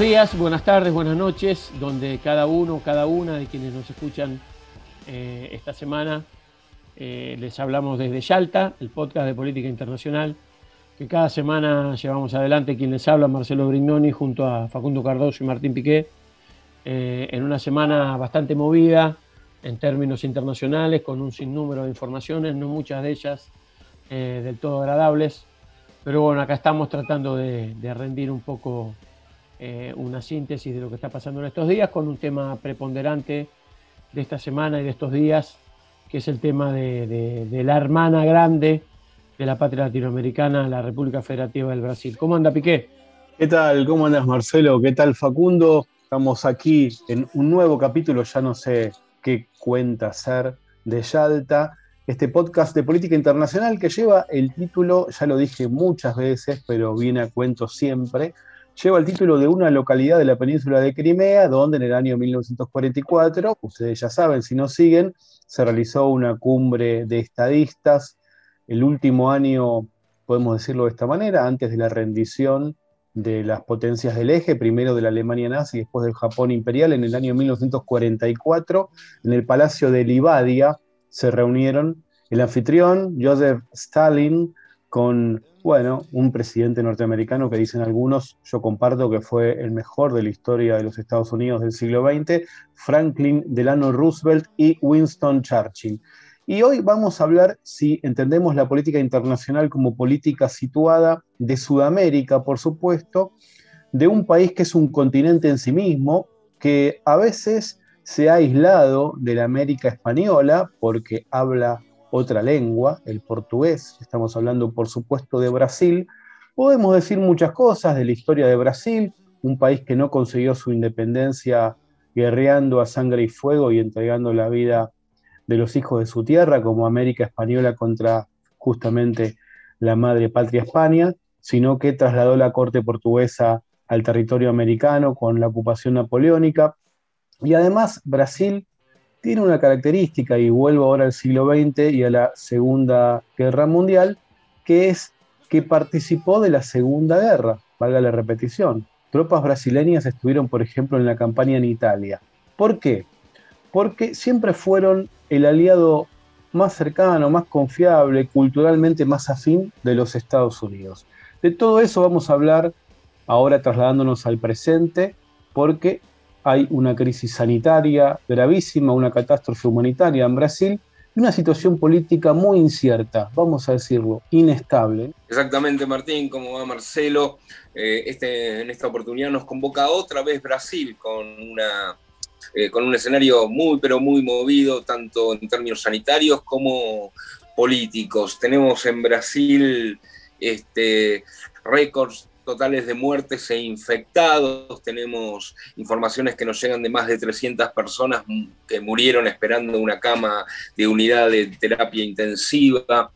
Días, buenas tardes, buenas noches, donde cada uno, cada una de quienes nos escuchan eh, esta semana, eh, les hablamos desde Yalta, el podcast de política internacional, que cada semana llevamos adelante quien les habla, Marcelo Brignoni, junto a Facundo Cardoso y Martín Piqué, eh, en una semana bastante movida en términos internacionales, con un sinnúmero de informaciones, no muchas de ellas del todo agradables, pero bueno, acá estamos tratando de, de rendir un poco eh, una síntesis de lo que está pasando en estos días con un tema preponderante de esta semana y de estos días, que es el tema de, la hermana grande de la patria latinoamericana, la República Federativa del Brasil. ¿Cómo anda Piqué? ¿Qué tal? ¿Cómo andas, Marcelo? ¿Qué tal, Facundo? Estamos aquí en un nuevo capítulo, ya no sé qué cuenta hacer, de Yalta, este podcast de política internacional que lleva el título, ya lo dije muchas veces, pero viene a cuento siempre, lleva el título de una localidad de la península de Crimea, donde en el año 1944, ustedes ya saben, si no siguen, se realizó una cumbre de estadistas, el último año, podemos decirlo de esta manera, antes de la rendición de las potencias del eje, primero de la Alemania nazi y después del Japón imperial, en el año 1944, en el Palacio de Livadia se reunieron el anfitrión Joseph Stalin con, bueno, un presidente norteamericano que dicen algunos, yo comparto que fue el mejor de la historia de los Estados Unidos del siglo XX, Franklin Delano Roosevelt y Winston Churchill. Y hoy vamos a hablar, si entendemos la política internacional como política situada de Sudamérica, por supuesto, de un país que es un continente en sí mismo, que a veces se ha aislado de la América española porque habla otra lengua, el portugués, estamos hablando por supuesto de Brasil. Podemos decir muchas cosas de la historia de Brasil, un país que no consiguió su independencia guerreando a sangre y fuego y entregando la vida de los hijos de su tierra, como América Española contra justamente la madre patria España, sino que trasladó la corte portuguesa al territorio americano con la ocupación napoleónica. Y además Brasil tiene una característica, y vuelvo ahora al siglo XX y a la Segunda Guerra Mundial, que es que participó de la Segunda Guerra, valga la repetición. Tropas brasileñas estuvieron, por ejemplo, en la campaña en Italia. ¿Por qué? Porque siempre fueron el aliado más cercano, más confiable, culturalmente más afín de los Estados Unidos. De todo eso vamos a hablar ahora trasladándonos al presente, porque hay una crisis sanitaria gravísima, una catástrofe humanitaria en Brasil y una situación política muy incierta, vamos a decirlo, inestable. Exactamente, Martín, como va Marcelo. Eh, este, en esta oportunidad nos convoca otra vez Brasil con, una, eh, con un escenario muy, pero muy movido, tanto en términos sanitarios como políticos. Tenemos en Brasil este, récords totales de muertes e infectados. Tenemos informaciones que nos llegan de más de 300 personas que murieron esperando una cama de unidad de terapia intensiva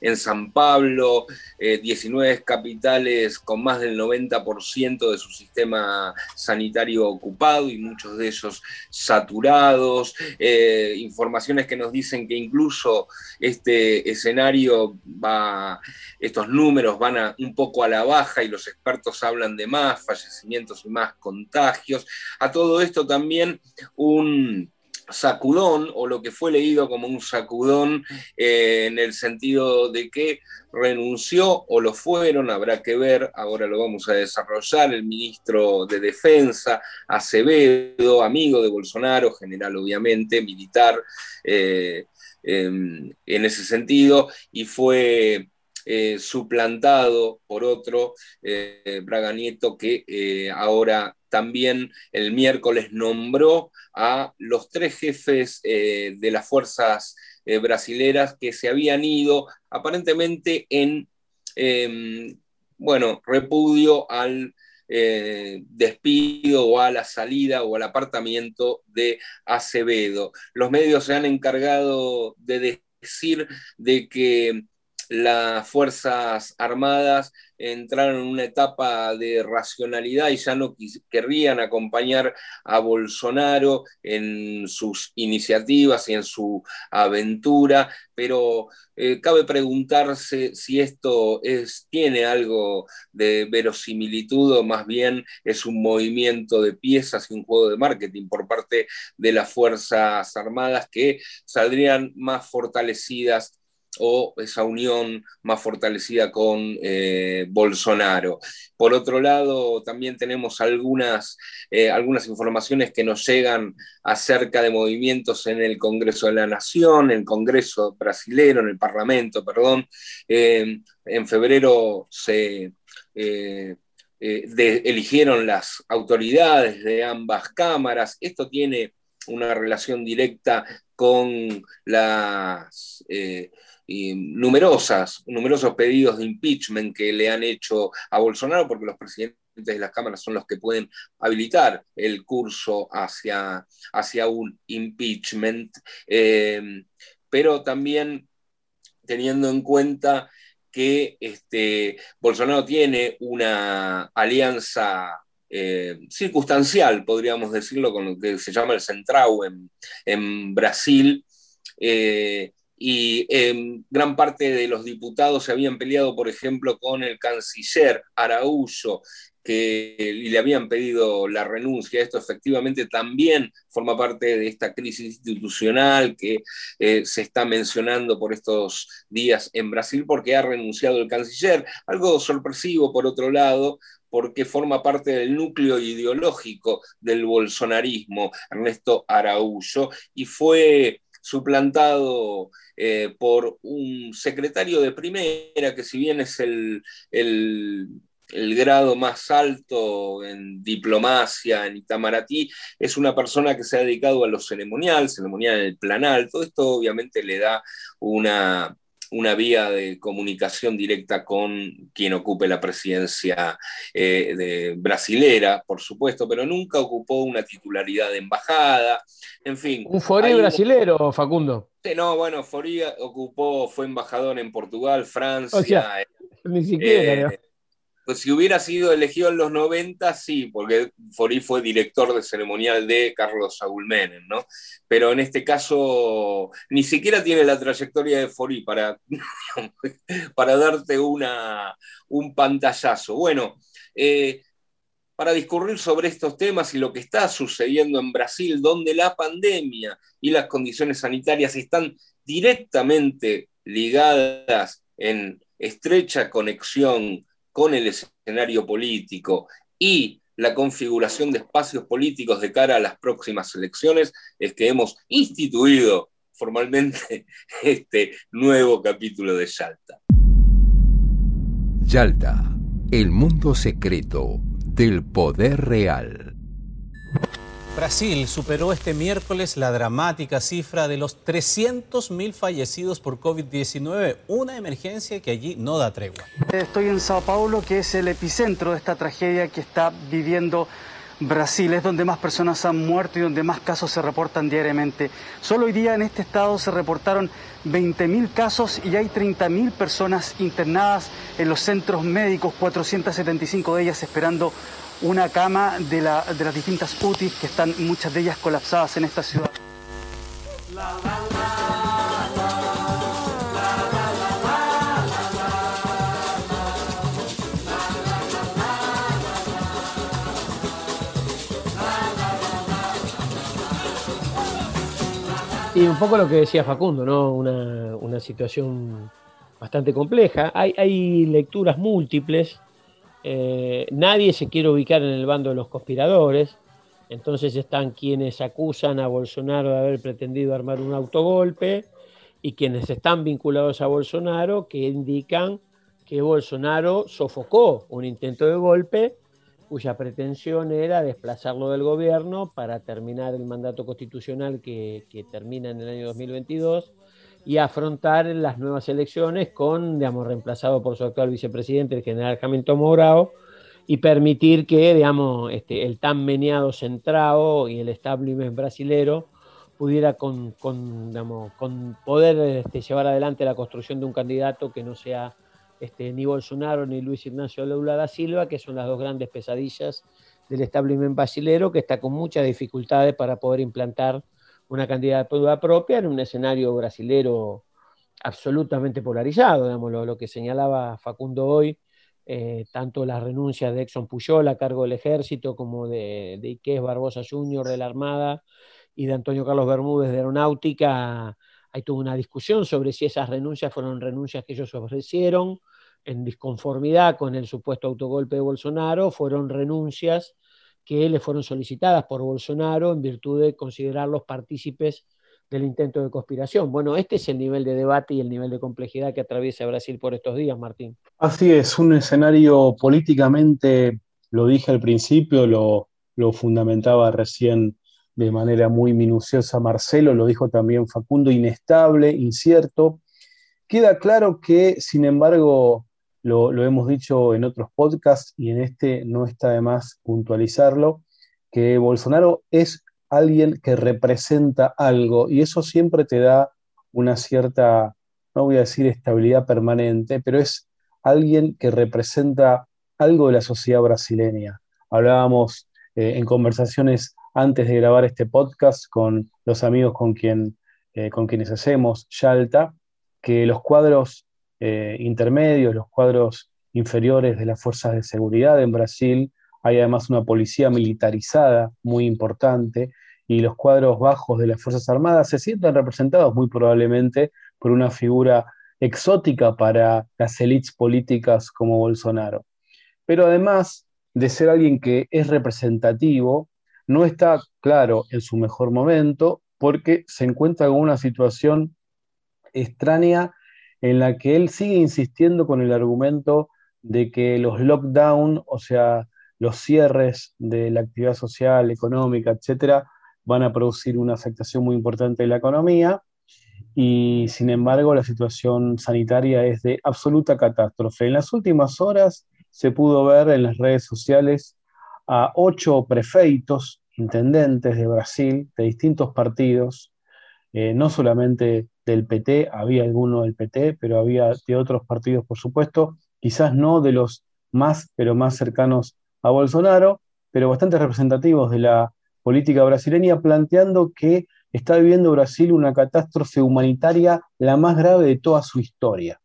en San Pablo, eh, 19 capitales con más del 90% de su sistema sanitario ocupado y muchos de ellos saturados, eh, informaciones que nos dicen que incluso este escenario va, estos números van a, un poco a la baja y los expertos hablan de más fallecimientos y más contagios. A todo esto también un sacudón o lo que fue leído como un sacudón eh, en el sentido de que renunció o lo fueron, habrá que ver, ahora lo vamos a desarrollar, el ministro de Defensa, Acevedo, amigo de Bolsonaro, general obviamente, militar eh, eh, en ese sentido, y fue eh, suplantado por otro, eh, Braga Nieto, que eh, ahora también el miércoles nombró a los tres jefes eh, de las fuerzas brasileras que se habían ido aparentemente en eh, bueno, repudio al despido o a la salida o al apartamiento de Acevedo. Los medios se han encargado de decir de que las Fuerzas Armadas entraron en una etapa de racionalidad y ya no querrían acompañar a Bolsonaro en sus iniciativas y en su aventura, pero eh, cabe preguntarse si esto es, tiene algo de verosimilitud o más bien es un movimiento de piezas y un juego de marketing por parte de las Fuerzas Armadas que saldrían más fortalecidas o esa unión más fortalecida con eh, Bolsonaro. Por otro lado, también tenemos algunas, eh, algunas informaciones que nos llegan acerca de movimientos en el Congreso de la Nación, en el Congreso brasilero, en el Parlamento, perdón. Eh, en febrero se... eligieron las autoridades de ambas cámaras. Esto tiene una relación directa con las numerosas, numerosos pedidos de impeachment que le han hecho a Bolsonaro, porque los presidentes de las cámaras son los que pueden habilitar el curso hacia, hacia un impeachment, eh, pero también teniendo en cuenta que este, Bolsonaro tiene una alianza eh, circunstancial, podríamos decirlo, con lo que se llama el Centrau en, en Brasil, eh, y em, gran parte de los diputados se habían peleado, por ejemplo, con el canciller Araújo, que le habían pedido la renuncia. Esto efectivamente también forma parte de esta crisis institucional que eh, se está mencionando por estos días en Brasil, porque ha renunciado el canciller. Algo sorpresivo, por otro lado, porque forma parte del núcleo ideológico del bolsonarismo, Ernesto Araújo, y fue suplantado eh, por un secretario de primera, que si bien es el, grado más alto en diplomacia en Itamaraty, es una persona que se ha dedicado a lo ceremonial, ceremonial en el planal, todo esto obviamente le da una, una vía de comunicación directa con quien ocupe la presidencia eh, de brasilera, por supuesto, pero nunca ocupó una titularidad de embajada, en fin. Un Forí brasilero, Facundo. no, bueno, Forí ocupó, fue embajador en Portugal, Francia. ni siquiera. Eh, pues si hubiera sido elegido en los 90, sí, porque Forí fue director de ceremonial de Carlos Saúl Menem, ¿no? Pero en este caso ni siquiera tiene la trayectoria de Forí para, para darte una, un pantallazo. Bueno, eh, para discurrir sobre estos temas y lo que está sucediendo en Brasil, donde la pandemia y las condiciones sanitarias están directamente ligadas en estrecha conexión con el escenario político y la configuración de espacios políticos de cara a las próximas elecciones, es que hemos instituido formalmente este nuevo capítulo de Yalta. Yalta, el mundo secreto del poder real. Brasil superó este miércoles la dramática cifra de los 300.000 fallecidos por COVID-19, una emergencia que allí no da tregua. Estoy en Sao Paulo, que es el epicentro de esta tragedia que está viviendo Brasil. Es donde más personas han muerto y donde más casos se reportan diariamente. Solo hoy día en este estado se reportaron 20.000 casos y hay 30.000 personas internadas en los centros médicos, 475 de ellas esperando una cama de, las distintas UTIs que están muchas de ellas colapsadas en esta ciudad. Y un poco lo que decía Facundo, ¿no? Una, situación bastante compleja. Hay, hay lecturas múltiples eh, nadie se quiere ubicar en el bando de los conspiradores, entonces están quienes acusan a Bolsonaro de haber pretendido armar un autogolpe y quienes están vinculados a Bolsonaro que indican que Bolsonaro sofocó un intento de golpe cuya pretensión era desplazarlo del gobierno para terminar el mandato constitucional que, que termina en el año 2022 y afrontar las nuevas elecciones con, digamos, reemplazado por su actual vicepresidente, el general Hamilton Mourao, y permitir que, digamos, este, el tan meneado centrado y el establishment brasilero pudiera con, con, poder este, llevar adelante la construcción de un candidato que no sea este, ni Bolsonaro ni Luis Ignacio Lula da Silva, que son las dos grandes pesadillas del establishment brasilero, que está con muchas dificultades para poder implantar una candidatura propia en un escenario brasilero absolutamente polarizado, digamos, lo, que señalaba Facundo hoy, eh, tanto las renuncias de Exxon Puyol a cargo del ejército como de, de Iqués Barbosa Jr. de la Armada y de Antonio Carlos Bermúdez de Aeronáutica, hay toda una discusión sobre si esas renuncias fueron renuncias que ellos ofrecieron en disconformidad con el supuesto autogolpe de Bolsonaro, fueron renuncias que le fueron solicitadas por Bolsonaro en virtud de considerarlos partícipes del intento de conspiración. Bueno, este es el nivel de debate y el nivel de complejidad que atraviesa Brasil por estos días, Martín. Así es, un escenario políticamente, lo dije al principio, lo, lo fundamentaba recién de manera muy minuciosa Marcelo, lo dijo también Facundo, inestable, incierto. Queda claro que, sin embargo, lo, hemos dicho en otros podcasts y en este no está de más puntualizarlo, que Bolsonaro es alguien que representa algo y eso siempre te da una cierta, no voy a decir estabilidad permanente, pero es alguien que representa algo de la sociedad brasileña. Hablábamos eh, en conversaciones antes de grabar este podcast con los amigos con, quien, eh, con quienes hacemos Yalta, que los cuadros eh, intermedios, los cuadros inferiores de las fuerzas de seguridad en Brasil, hay además una policía militarizada muy importante y los cuadros bajos de las Fuerzas Armadas se sienten representados muy probablemente por una figura exótica para las élites políticas como Bolsonaro. Pero además de ser alguien que es representativo, no está claro en su mejor momento porque se encuentra con una situación extraña en la que él sigue insistiendo con el argumento de que los lockdown, o sea, los cierres de la actividad social, económica, etcétera, van a producir una afectación muy importante de la economía y sin embargo la situación sanitaria es de absoluta catástrofe. En las últimas horas se pudo ver en las redes sociales a ocho prefeitos, intendentes de Brasil, de distintos partidos, eh, no solamente del PT, había alguno del PT, pero había de otros partidos, por supuesto, quizás no de los más, pero más cercanos a Bolsonaro, pero bastante representativos de la política brasileña, planteando que está viviendo Brasil una catástrofe humanitaria la más grave de toda su historia.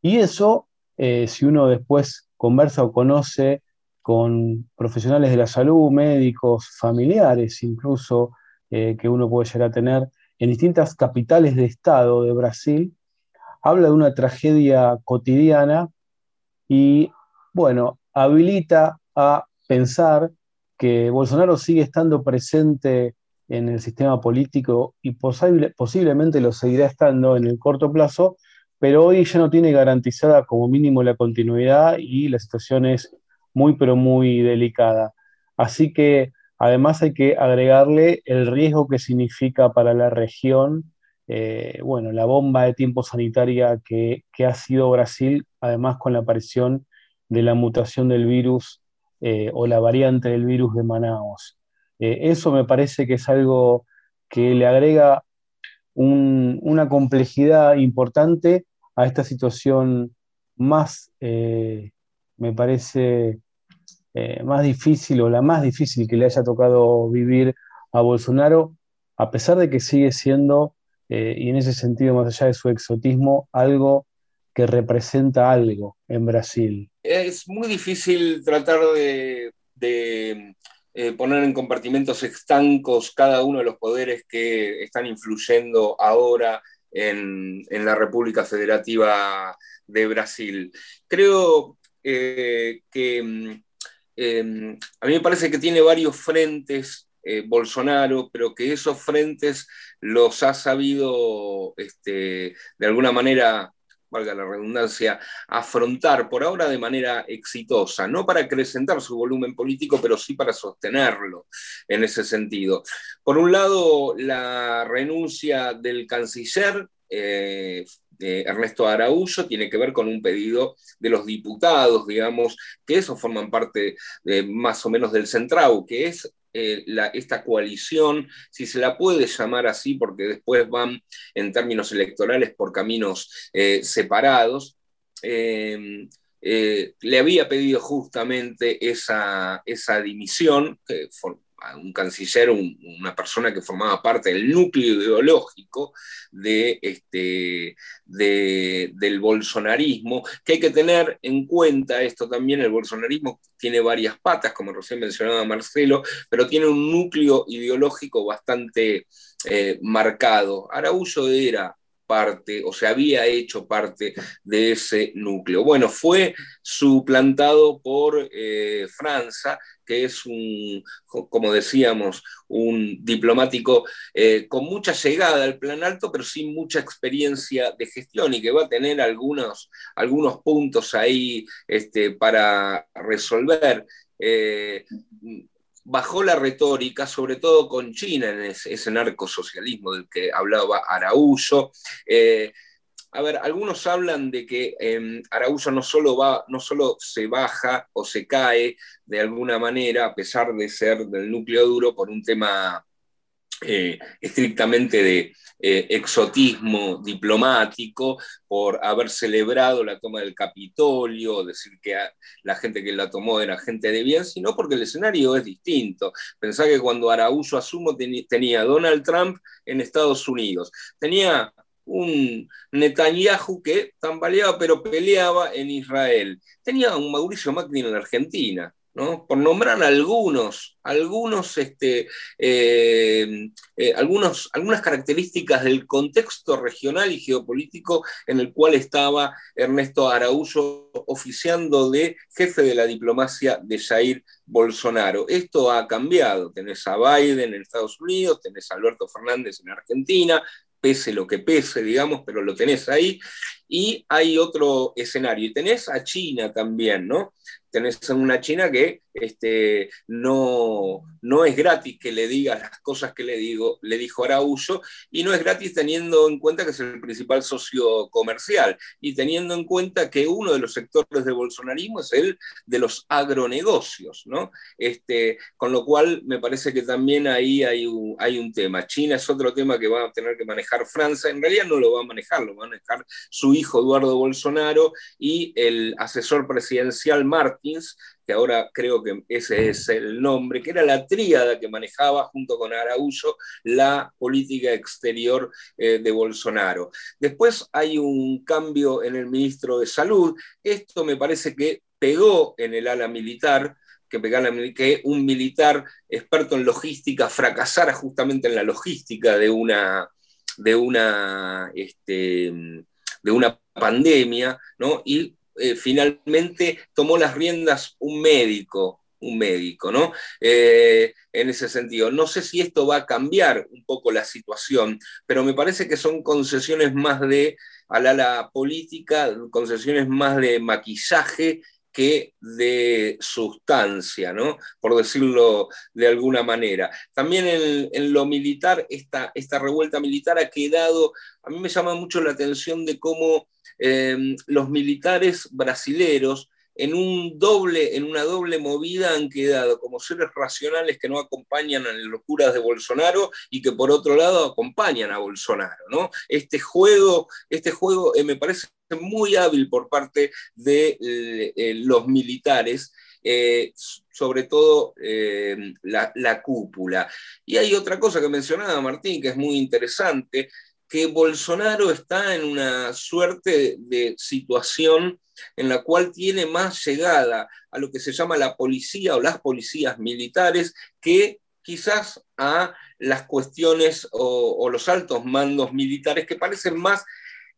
Y eso, eh, si uno después conversa o conoce con profesionales de la salud, médicos, familiares incluso, eh, que uno puede llegar a tener en distintas capitales de Estado de Brasil, habla de una tragedia cotidiana y, bueno, habilita a pensar que Bolsonaro sigue estando presente en el sistema político y posiblemente lo seguirá estando en el corto plazo, pero hoy ya no tiene garantizada como mínimo la continuidad y la situación es muy, pero muy delicada. Así que Además hay que agregarle el riesgo que significa para la región, eh, bueno, la bomba de tiempo sanitaria que, ha sido Brasil, además con la aparición de la mutación del virus eh, o la variante del virus de Manaus. Eh, eso me parece que es algo que le agrega una complejidad importante a esta situación más, me parece, eh, más difícil o la más difícil que le haya tocado vivir a Bolsonaro, a pesar de que sigue siendo, eh, y en ese sentido, más allá de su exotismo, algo que representa algo en Brasil. Es muy difícil tratar de, eh, poner en compartimentos estancos cada uno de los poderes que están influyendo ahora en, en la República Federativa de Brasil. Creo que Em, a mí me parece que tiene varios frentes eh, Bolsonaro, pero que esos frentes los ha sabido este, de alguna manera, valga la redundancia, afrontar por ahora de manera exitosa, no para acrecentar su volumen político, pero sí para sostenerlo en ese sentido. Por un lado, la renuncia del canciller eh, Ernesto Araújo tiene que ver con un pedido de los diputados, digamos, que eso forman parte más o menos del Centrau, que es eh, esta coalición, si se la puede llamar así, porque después van en términos electorales por caminos eh, separados, eh, le había pedido justamente esa, dimisión, que un canciller, una persona que formaba parte del núcleo ideológico de, este, del bolsonarismo, que hay que tener en cuenta esto también, el bolsonarismo tiene varias patas, como recién mencionaba Marcelo, pero tiene un núcleo ideológico bastante eh, marcado. Araújo era o se había hecho parte de ese núcleo. Bueno, fue suplantado por eh, Francia, que es un, como decíamos, un diplomático eh, con mucha llegada al plan alto, pero sin mucha experiencia de gestión y que va a tener algunos, algunos puntos ahí este, para resolver. Eh, bajó la retórica, sobre todo con China, en ese, narcosocialismo del que hablaba Araújo. Eh, a ver, algunos hablan de que eh, Araújo no solo, va, no solo se baja o se cae de alguna manera, a pesar de ser del núcleo duro, por un tema eh, estrictamente de eh, exotismo diplomático, por haber celebrado la toma del Capitolio, decir que la gente que la tomó era gente de bien, sino porque el escenario es distinto. Pensá que cuando Araújo asumo tenía Donald Trump en Estados Unidos, tenía un Netanyahu que tambaleaba pero peleaba en Israel, tenía un Mauricio Macri en Argentina, por nombrar algunos, algunos, este, eh, eh, algunos, algunas características del contexto regional y geopolítico en el cual estaba Ernesto Araújo oficiando de jefe de la diplomacia de Jair Bolsonaro. Esto ha cambiado. Tenés a Biden en Estados Unidos, tenés a Alberto Fernández en Argentina, pese lo que pese, digamos, pero lo tenés ahí. Y hay otro escenario. Y tenés a China también, ¿no? Tenés una China que este, no, no es gratis que le digas las cosas que le, digo, le dijo Araújo, y no es gratis teniendo en cuenta que es el principal socio comercial, y teniendo en cuenta que uno de los sectores de bolsonarismo es el de los agronegocios, ¿no? Este, con lo cual me parece que también ahí hay un, hay un tema. China es otro tema que va a tener que manejar Francia, en realidad no lo va a manejar, lo va a manejar su hijo Eduardo Bolsonaro y el asesor presidencial Que ahora creo que ese es el nombre, que era la tríada que manejaba junto con Araújo la política exterior eh, de Bolsonaro. Después hay un cambio en el ministro de Salud. Esto me parece que pegó en el ala militar, que, un militar experto en logística fracasara justamente en la logística de una, de una, este, de una pandemia, ¿no? Eh, finalmente tomó las riendas un médico, un médico, ¿no? Eh, en ese sentido. No sé si esto va a cambiar un poco la situación, pero me parece que son concesiones más de al ala política, concesiones más de maquillaje que de sustancia, ¿no? Por decirlo de alguna manera. También en, lo militar, esta, esta revuelta militar ha quedado, a mí me llama mucho la atención de cómo Em, los militares brasileros en, un doble, en una doble movida han quedado como seres racionales que no acompañan a las locuras de Bolsonaro y que por otro lado acompañan a Bolsonaro. ¿no? Este juego, este juego eh, me parece muy hábil por parte de eh, eh, los militares. sobre todo la, cúpula. Y hay otra cosa que mencionaba Martín, que es muy interesante, que Bolsonaro está en una suerte de situación en la cual tiene más llegada a lo que se llama la policía o las policías militares que quizás a las cuestiones o, los altos mandos militares que parecen más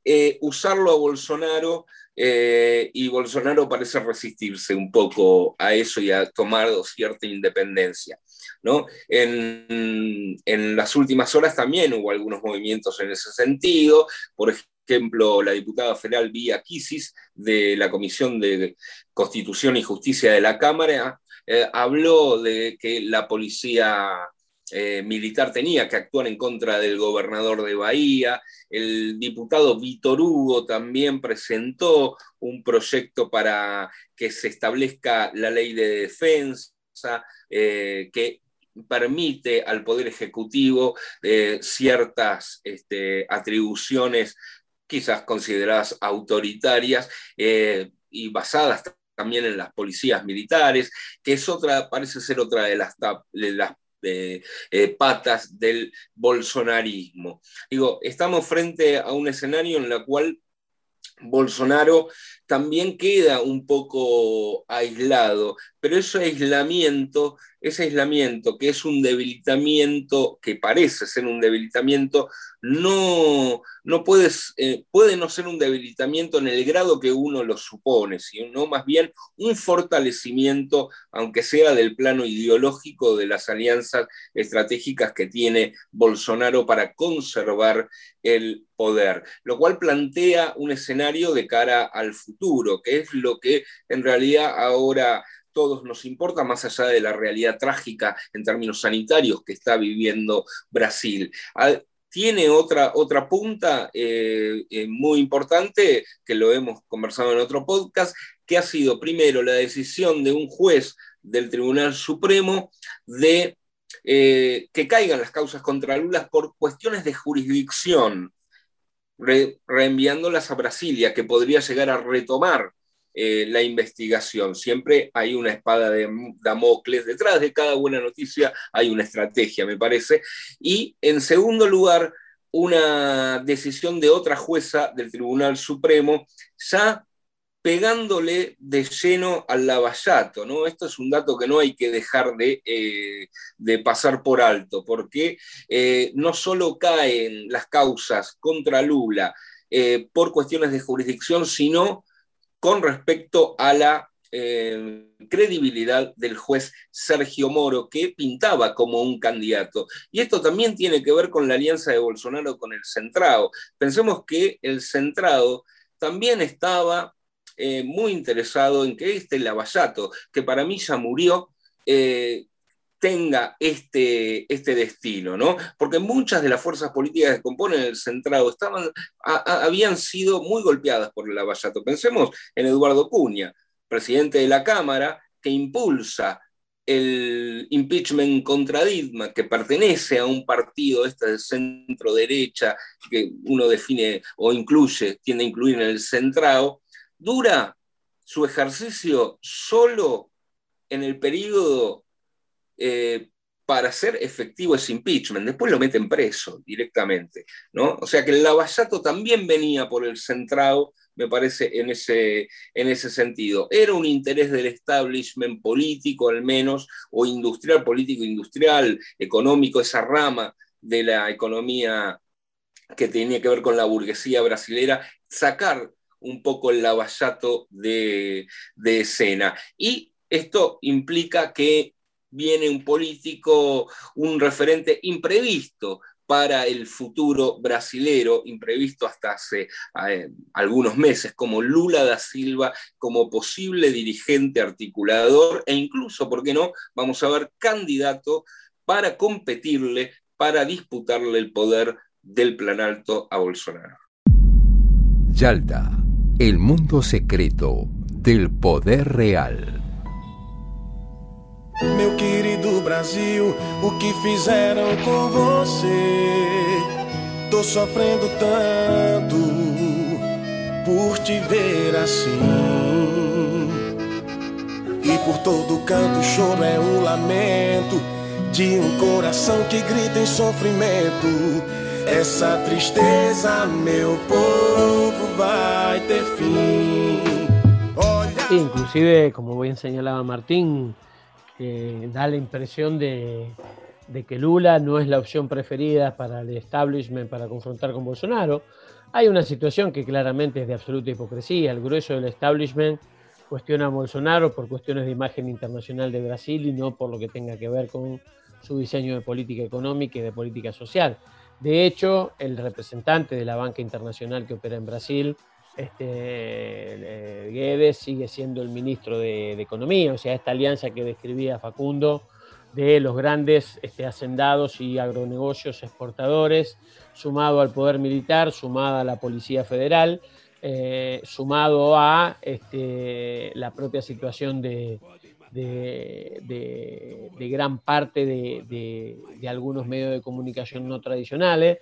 eh, usarlo a Bolsonaro eh, y Bolsonaro parece resistirse un poco a eso y a tomar cierta independencia. ¿no? En, las últimas horas también hubo algunos movimientos en ese sentido, por ejemplo, la diputada federal Vía Kisis de la Comisión de Constitución y Justicia de la Cámara eh, habló de que la policía eh, militar tenía que actuar en contra del gobernador de Bahía. El diputado Víctor Hugo también presentó un proyecto para que se establezca la ley de defensa eh, que permite al Poder Ejecutivo eh, ciertas este, atribuciones quizás consideradas autoritarias y basadas también en las policías militares, que es otra, parece ser otra de las, de las eh, patas del bolsonarismo. Digo, estamos frente a un escenario en el cual Bolsonaro también queda un poco aislado, pero ese aislamiento, ese aislamiento que es un debilitamiento, que parece ser un debilitamiento, no, no eh, puede no ser un debilitamiento en el grado que uno lo supone, sino más bien un fortalecimiento, aunque sea del plano ideológico de las alianzas estratégicas que tiene Bolsonaro para conservar el poder, lo cual plantea un escenario de cara al futuro, que es lo que en realidad ahora todos nos importa, más allá de la realidad trágica en términos sanitarios que está viviendo Brasil. Tiene otra, otra punta eh, eh, muy importante, que lo hemos conversado en otro podcast, que ha sido primero la decisión de un juez del Tribunal Supremo de eh, que caigan las causas contra Lula por cuestiones de jurisdicción, reenviándolas a Brasilia, que podría llegar a retomar eh, la investigación. Siempre hay una espada de Damocles. Detrás de cada buena noticia hay una estrategia, me parece. Y en segundo lugar, una decisión de otra jueza del Tribunal Supremo, ya pegándole de lleno al lavallato, ¿no? Esto es un dato que no hay que dejar de, eh, pasar por alto, porque eh, no solo caen las causas contra Lula por cuestiones de jurisdicción, sino con respecto a la eh, credibilidad del juez Sergio Moro, que pintaba como un candidato. Y esto también tiene que ver con la alianza de Bolsonaro con el Centrado. Pensemos que el Centrado también estaba eh, muy interesado en que este Lavallato, que para mí ya murió, eh, tenga este, este destino, ¿no? Porque muchas de las fuerzas políticas que componen el centrado estaban, habían sido muy golpeadas por el Lavallato. Pensemos en Eduardo Cuña, presidente de la Cámara, que impulsa el impeachment contra Didma, que pertenece a un partido este de centro derecha, que uno define o incluye, tiende a incluir en el centrado, dura su ejercicio solo en el periodo eh, para hacer efectivo ese impeachment. Después lo meten preso directamente. ¿no? O sea que el Lavallato también venía por el centrado, me parece, en ese, en ese sentido. Era un interés del establishment político, al menos, o industrial, político, industrial, económico, esa rama de la economía que tenía que ver con la burguesía brasilera, sacar un poco el lavallato de, de escena. Y esto implica que viene un político, un referente imprevisto para el futuro brasilero, imprevisto hasta hace eh, algunos meses, como Lula da Silva, como posible dirigente articulador e incluso, ¿por qué no?, vamos a ver candidato para competirle, para disputarle el poder del Planalto a Bolsonaro. Yalta, el mundo secreto del poder real. Meu querido Brasil, o que fizeram com você? Tô sofrendo tanto por te ver assim. E por todo canto o choro é o lamento de um coração que grita em sofrimento. Essa tristeza, meu povo, vai ter. Inclusive, como bien señalaba Martín, da la impresión de, que Lula no es la opción preferida para el establishment para confrontar con Bolsonaro. Hay una situación que claramente es de absoluta hipocresía. El grueso del establishment cuestiona a Bolsonaro por cuestiones de imagen internacional de Brasil y no por lo que tenga que ver con su diseño de política económica y de política social. De hecho, el representante de la banca internacional que opera en Brasil este, eh, Guedes sigue siendo el ministro de, Economía, o sea, esta alianza que describía Facundo de los grandes este, hacendados y agronegocios exportadores, sumado al poder militar, sumado a la Policía Federal, eh, sumado a este, la propia situación de, gran parte de, algunos medios de comunicación no tradicionales.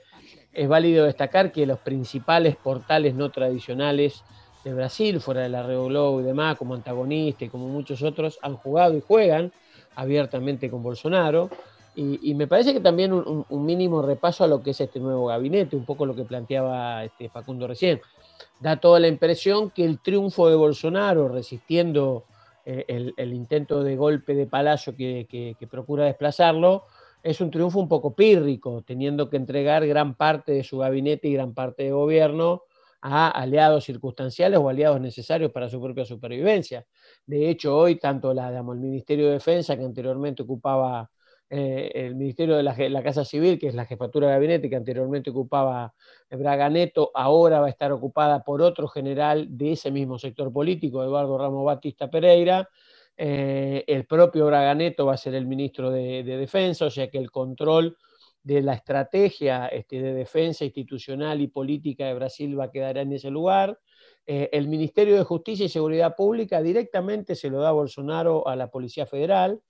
Es válido destacar que los principales portales no tradicionales de Brasil, fuera de la Red Globo y demás, como antagonista y como muchos otros, han jugado y juegan abiertamente con Bolsonaro. Y, me parece que también un, mínimo repaso a lo que es este nuevo gabinete, un poco lo que planteaba este Facundo recién da toda la impresión que el triunfo de Bolsonaro resistiendo eh, el, intento de golpe de palacio que, procura desplazarlo, es un triunfo un poco pírrico, teniendo que entregar gran parte de su gabinete y gran parte de gobierno a aliados circunstanciales o aliados necesarios para su propia supervivencia. De hecho, hoy tanto la, el Ministerio de Defensa, que anteriormente ocupaba eh, el Ministerio de la, Casa Civil, que es la jefatura de gabinete que anteriormente ocupaba Braga Neto, ahora va a estar ocupada por otro general de ese mismo sector político, Eduardo Ramos Batista Pereira. Eh, el propio Braga Neto va a ser el ministro de, Defensa, o sea que el control de la estrategia este, de defensa institucional y política de Brasil va a quedar en ese lugar. Eh, el Ministerio de Justicia y Seguridad Pública directamente se lo da Bolsonaro a la Policía Federal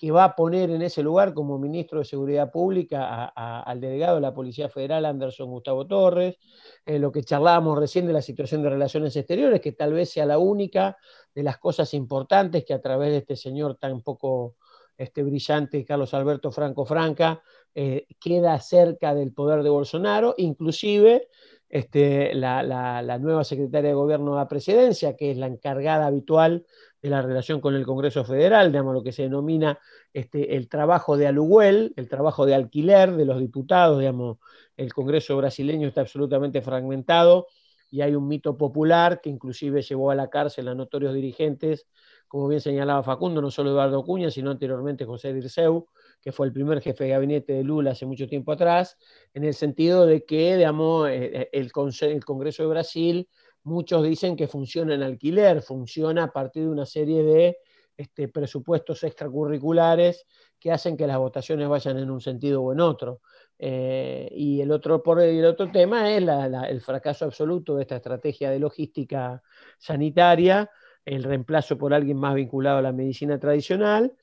que va a poner en ese lugar como ministro de Seguridad Pública al delegado de la Policía Federal, Anderson Gustavo Torres, eh, lo que charlábamos recién de la situación de relaciones exteriores, que tal vez sea la única de las cosas importantes que a través de este señor tan poco este, brillante, Carlos Alberto Franco Franca, eh, queda cerca del poder de Bolsonaro, inclusive este, la, la, nueva secretaria de Gobierno de la Presidencia, que es la encargada habitual de la relación con el Congreso Federal, digamos, lo que se denomina este, el trabajo de aluguel, el trabajo de alquiler de los diputados, digamos, el Congreso brasileño está absolutamente fragmentado y hay un mito popular que inclusive llevó a la cárcel a notorios dirigentes, como bien señalaba Facundo, no solo Eduardo Cuña, sino anteriormente José Dirceu, que fue el primer jefe de gabinete de Lula hace mucho tiempo atrás, en el sentido de que, digamos, eh, eh, el, el Congreso de Brasil muchos dicen que funciona en alquiler, funciona a partir de una serie de este, presupuestos extracurriculares que hacen que las votaciones vayan en un sentido o en otro. Eh, y el otro, por, el otro tema es el fracaso absoluto de esta estrategia de logística sanitaria, el reemplazo por alguien más vinculado a la medicina tradicional.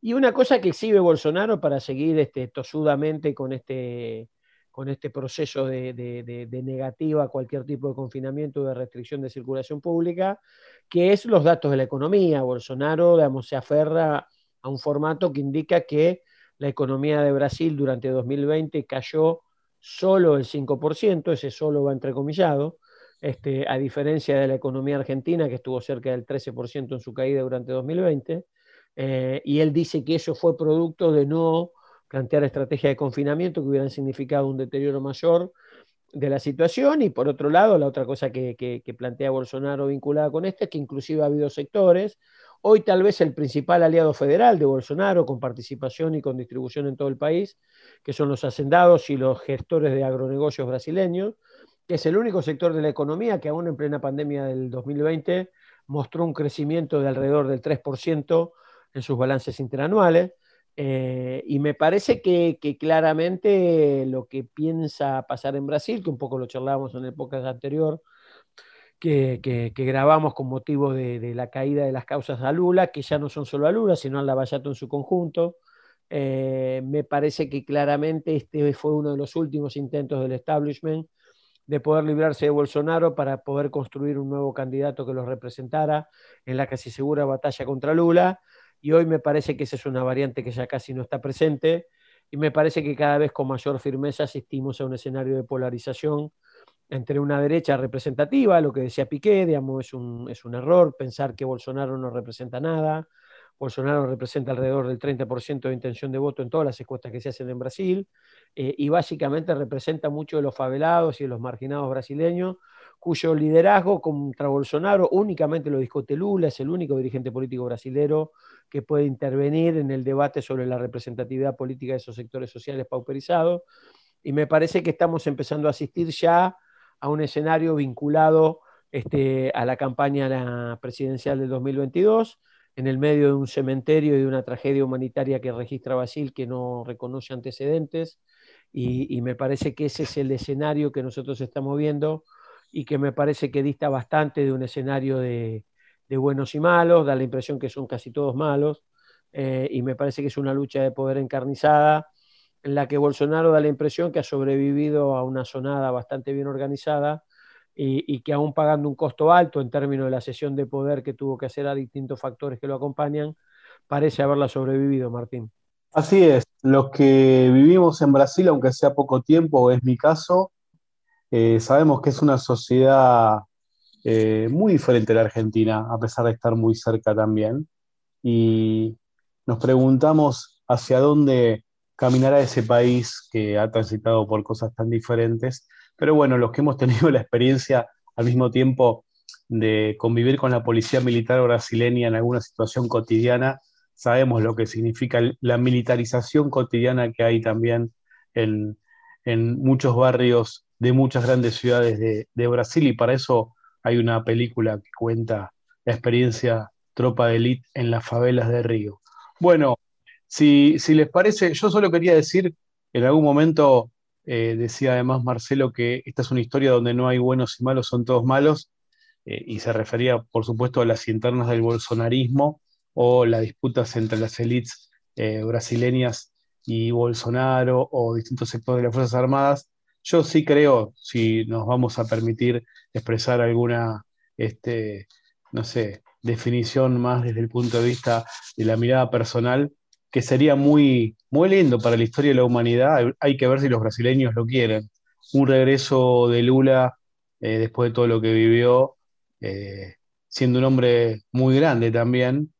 Y una cosa que exhibe Bolsonaro para seguir este, tosudamente con este, con este proceso de, negativa a cualquier tipo de confinamiento o de restricción de circulación pública, que es los datos de la economía. Bolsonaro digamos, se aferra a un formato que indica que la economía de Brasil durante 2020 cayó solo el 5%, ese solo va entrecomillado, este, a diferencia de la economía argentina, que estuvo cerca del 13% en su caída durante 2020, eh, y él dice que eso fue producto de no plantear estrategias de confinamiento que hubieran significado un deterioro mayor de la situación y por otro lado, la otra cosa que, plantea Bolsonaro vinculada con esto es que inclusive ha habido sectores, hoy tal vez el principal aliado federal de Bolsonaro con participación y con distribución en todo el país, que son los hacendados y los gestores de agronegocios brasileños, que es el único sector de la economía que aún en plena pandemia del 2020 mostró un crecimiento de alrededor del 3% en sus balances interanuales. Eh, y me parece que, claramente lo que piensa pasar en Brasil, que un poco lo charlábamos en el anterior, que, grabamos con motivo de, la caída de las causas a Lula, que ya no son solo a Lula, sino a Lavallato en su conjunto. Eh, me parece que claramente este fue uno de los últimos intentos del establishment de poder librarse de Bolsonaro para poder construir un nuevo candidato que los representara en la casi segura batalla contra Lula y hoy me parece que esa es una variante que ya casi no está presente y me parece que cada vez con mayor firmeza asistimos a un escenario de polarización entre una derecha representativa, lo que decía Piqué, digamos, es un, es un error pensar que Bolsonaro no representa nada, Bolsonaro representa alrededor del 30% de intención de voto en todas las encuestas que se hacen en Brasil eh, y básicamente representa mucho de los favelados y de los marginados brasileños, cuyo liderazgo contra Bolsonaro únicamente lo discute Lula, es el único dirigente político brasilero que puede intervenir en el debate sobre la representatividad política de esos sectores sociales pauperizados. Y me parece que estamos empezando a asistir ya a un escenario vinculado este, a la campaña presidencial del 2022, en el medio de un cementerio y de una tragedia humanitaria que registra Brasil que no reconoce antecedentes. Y, me parece que ese es el escenario que nosotros estamos viendo y que me parece que dista bastante de un escenario de, buenos y malos, da la impresión que son casi todos malos, eh, y me parece que es una lucha de poder encarnizada en la que Bolsonaro da la impresión que ha sobrevivido a una sonada bastante bien organizada y, que aún pagando un costo alto en términos de la cesión de poder que tuvo que hacer a distintos factores que lo acompañan, parece haberla sobrevivido, Martín. Así es, los que vivimos en Brasil, aunque sea poco tiempo, es mi caso, eh, sabemos que es una sociedad eh, muy diferente a la Argentina, a pesar de estar muy cerca también. Y nos preguntamos hacia dónde caminará ese país que ha transitado por cosas tan diferentes. Pero bueno, los que hemos tenido la experiencia al mismo tiempo de convivir con la policía militar brasileña en alguna situación cotidiana, sabemos lo que significa la militarización cotidiana que hay también en, muchos barrios de muchas grandes ciudades de, de, Brasil y para eso hay una película que cuenta la experiencia tropa de élite en las favelas de Río. Bueno, si, les parece, yo solo quería decir, en algún momento eh, decía además Marcelo que esta es una historia donde no hay buenos y malos, son todos malos, eh, y se refería, por supuesto, a las internas del bolsonarismo o las disputas entre las élites eh, brasileñas y Bolsonaro o distintos sectores de las Fuerzas Armadas. Yo sí creo, si nos vamos a permitir expresar alguna, este, no sé, definición más desde el punto de vista de la mirada personal, que sería muy, muy lindo para la historia de la humanidad. Hay que ver si los brasileños lo quieren. Un regreso de Lula eh, después de todo lo que vivió, eh, siendo un hombre muy grande también,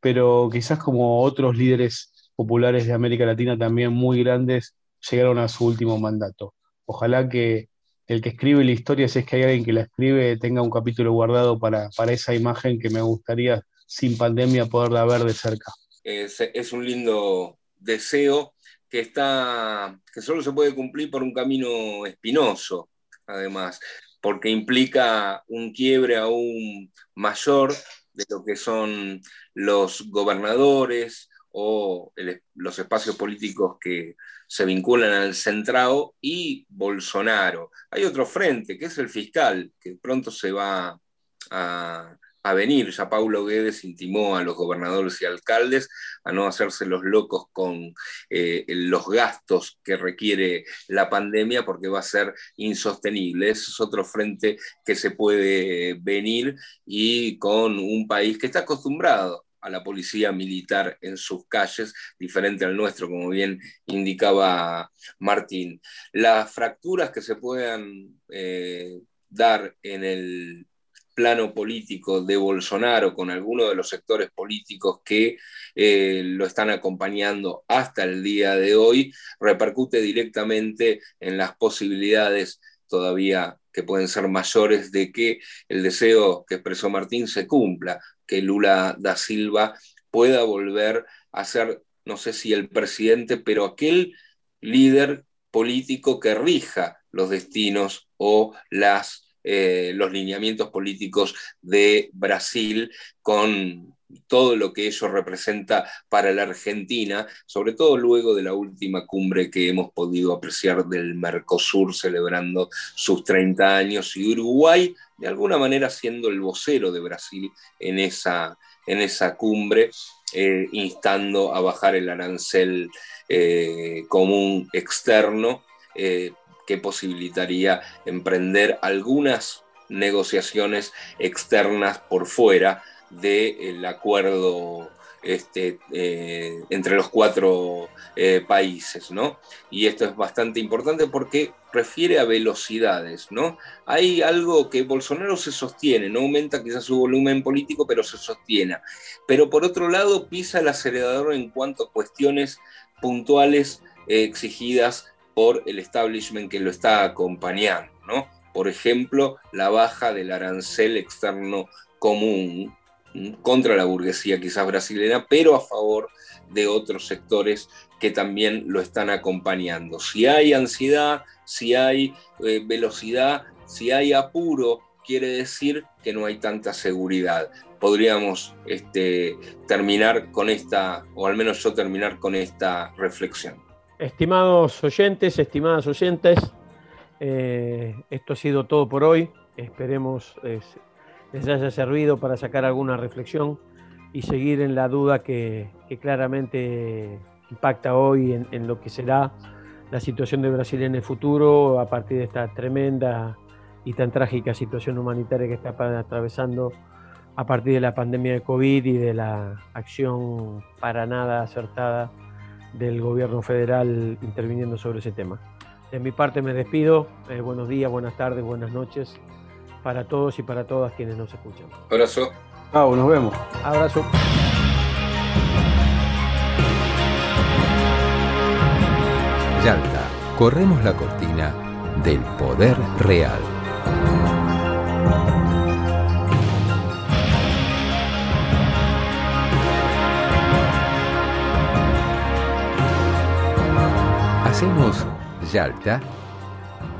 pero quizás como otros líderes populares de América Latina también muy grandes llegaron a su último mandato. Ojalá que el que escribe la historia, si es que hay alguien que la escribe, tenga un capítulo guardado para, para esa imagen que me gustaría sin pandemia poderla ver de cerca es, un lindo deseo que, está, que solo se puede cumplir por un camino espinoso, además, porque implica un quiebre aún mayor de lo que son los gobernadores o los espacios políticos que se vinculan al centrado y Bolsonaro. Hay otro frente, que es el fiscal, que pronto se va a, venir. Ya Paulo Guedes intimó a los gobernadores y alcaldes a no hacerse los locos con eh, los gastos que requiere la pandemia porque va a ser insostenible. Ese es otro frente que se puede venir y con un país que está acostumbrado a la policía militar en sus calles, diferente al nuestro, como bien indicaba Martín. Las fracturas que se puedan eh, dar en el plano político de Bolsonaro con algunos de los sectores políticos que eh, lo están acompañando hasta el día de hoy, repercute directamente en las posibilidades todavía que pueden ser mayores de que el deseo que expresó Martín se cumpla, que Lula da Silva pueda volver a ser, no sé si el presidente, pero aquel líder político que rija los destinos o las eh, los lineamientos políticos de Brasil con todo lo que ello representa para la Argentina, sobre todo luego de la última cumbre que hemos podido apreciar del Mercosur celebrando sus 30 años y Uruguay de alguna manera siendo el vocero de Brasil en esa, en esa cumbre, eh, instando a bajar el arancel eh, común externo que posibilitaría emprender algunas negociaciones externas por fuera del acuerdo este, eh, entre los cuatro eh, países, ¿no? Y esto es bastante importante porque refiere a velocidades, ¿no? Hay algo que Bolsonaro se sostiene, no aumenta quizás su volumen político, pero se sostiene. Pero por otro lado, pisa el acelerador en cuanto a cuestiones puntuales eh, exigidas por el establishment que lo está acompañando, ¿no? Por ejemplo, la baja del arancel externo común contra la burguesía quizás brasileña, pero a favor de otros sectores que también lo están acompañando. Si hay ansiedad, si hay eh, velocidad, si hay apuro quiere decir que no hay tanta seguridad. Podríamos este, terminar con esta, o al menos yo terminar con esta reflexión. Estimados oyentes, estimadas oyentes, eh, esto ha sido todo por hoy. Esperemos les haya servido para sacar alguna reflexión y seguir en la duda que, claramente impacta hoy en, lo que será la situación de Brasil en el futuro a partir de esta tremenda y tan trágica situación humanitaria que está atravesando a partir de la pandemia de COVID y de la acción para nada acertada del gobierno federal interviniendo sobre ese tema. De mi parte me despido. Eh, buenos días, buenas tardes, buenas noches para todos y para todas quienes nos escuchan. Abrazo. Chao, nos vemos. Abrazo. Yalta, corremos la cortina del poder real. Hacemos Yalta,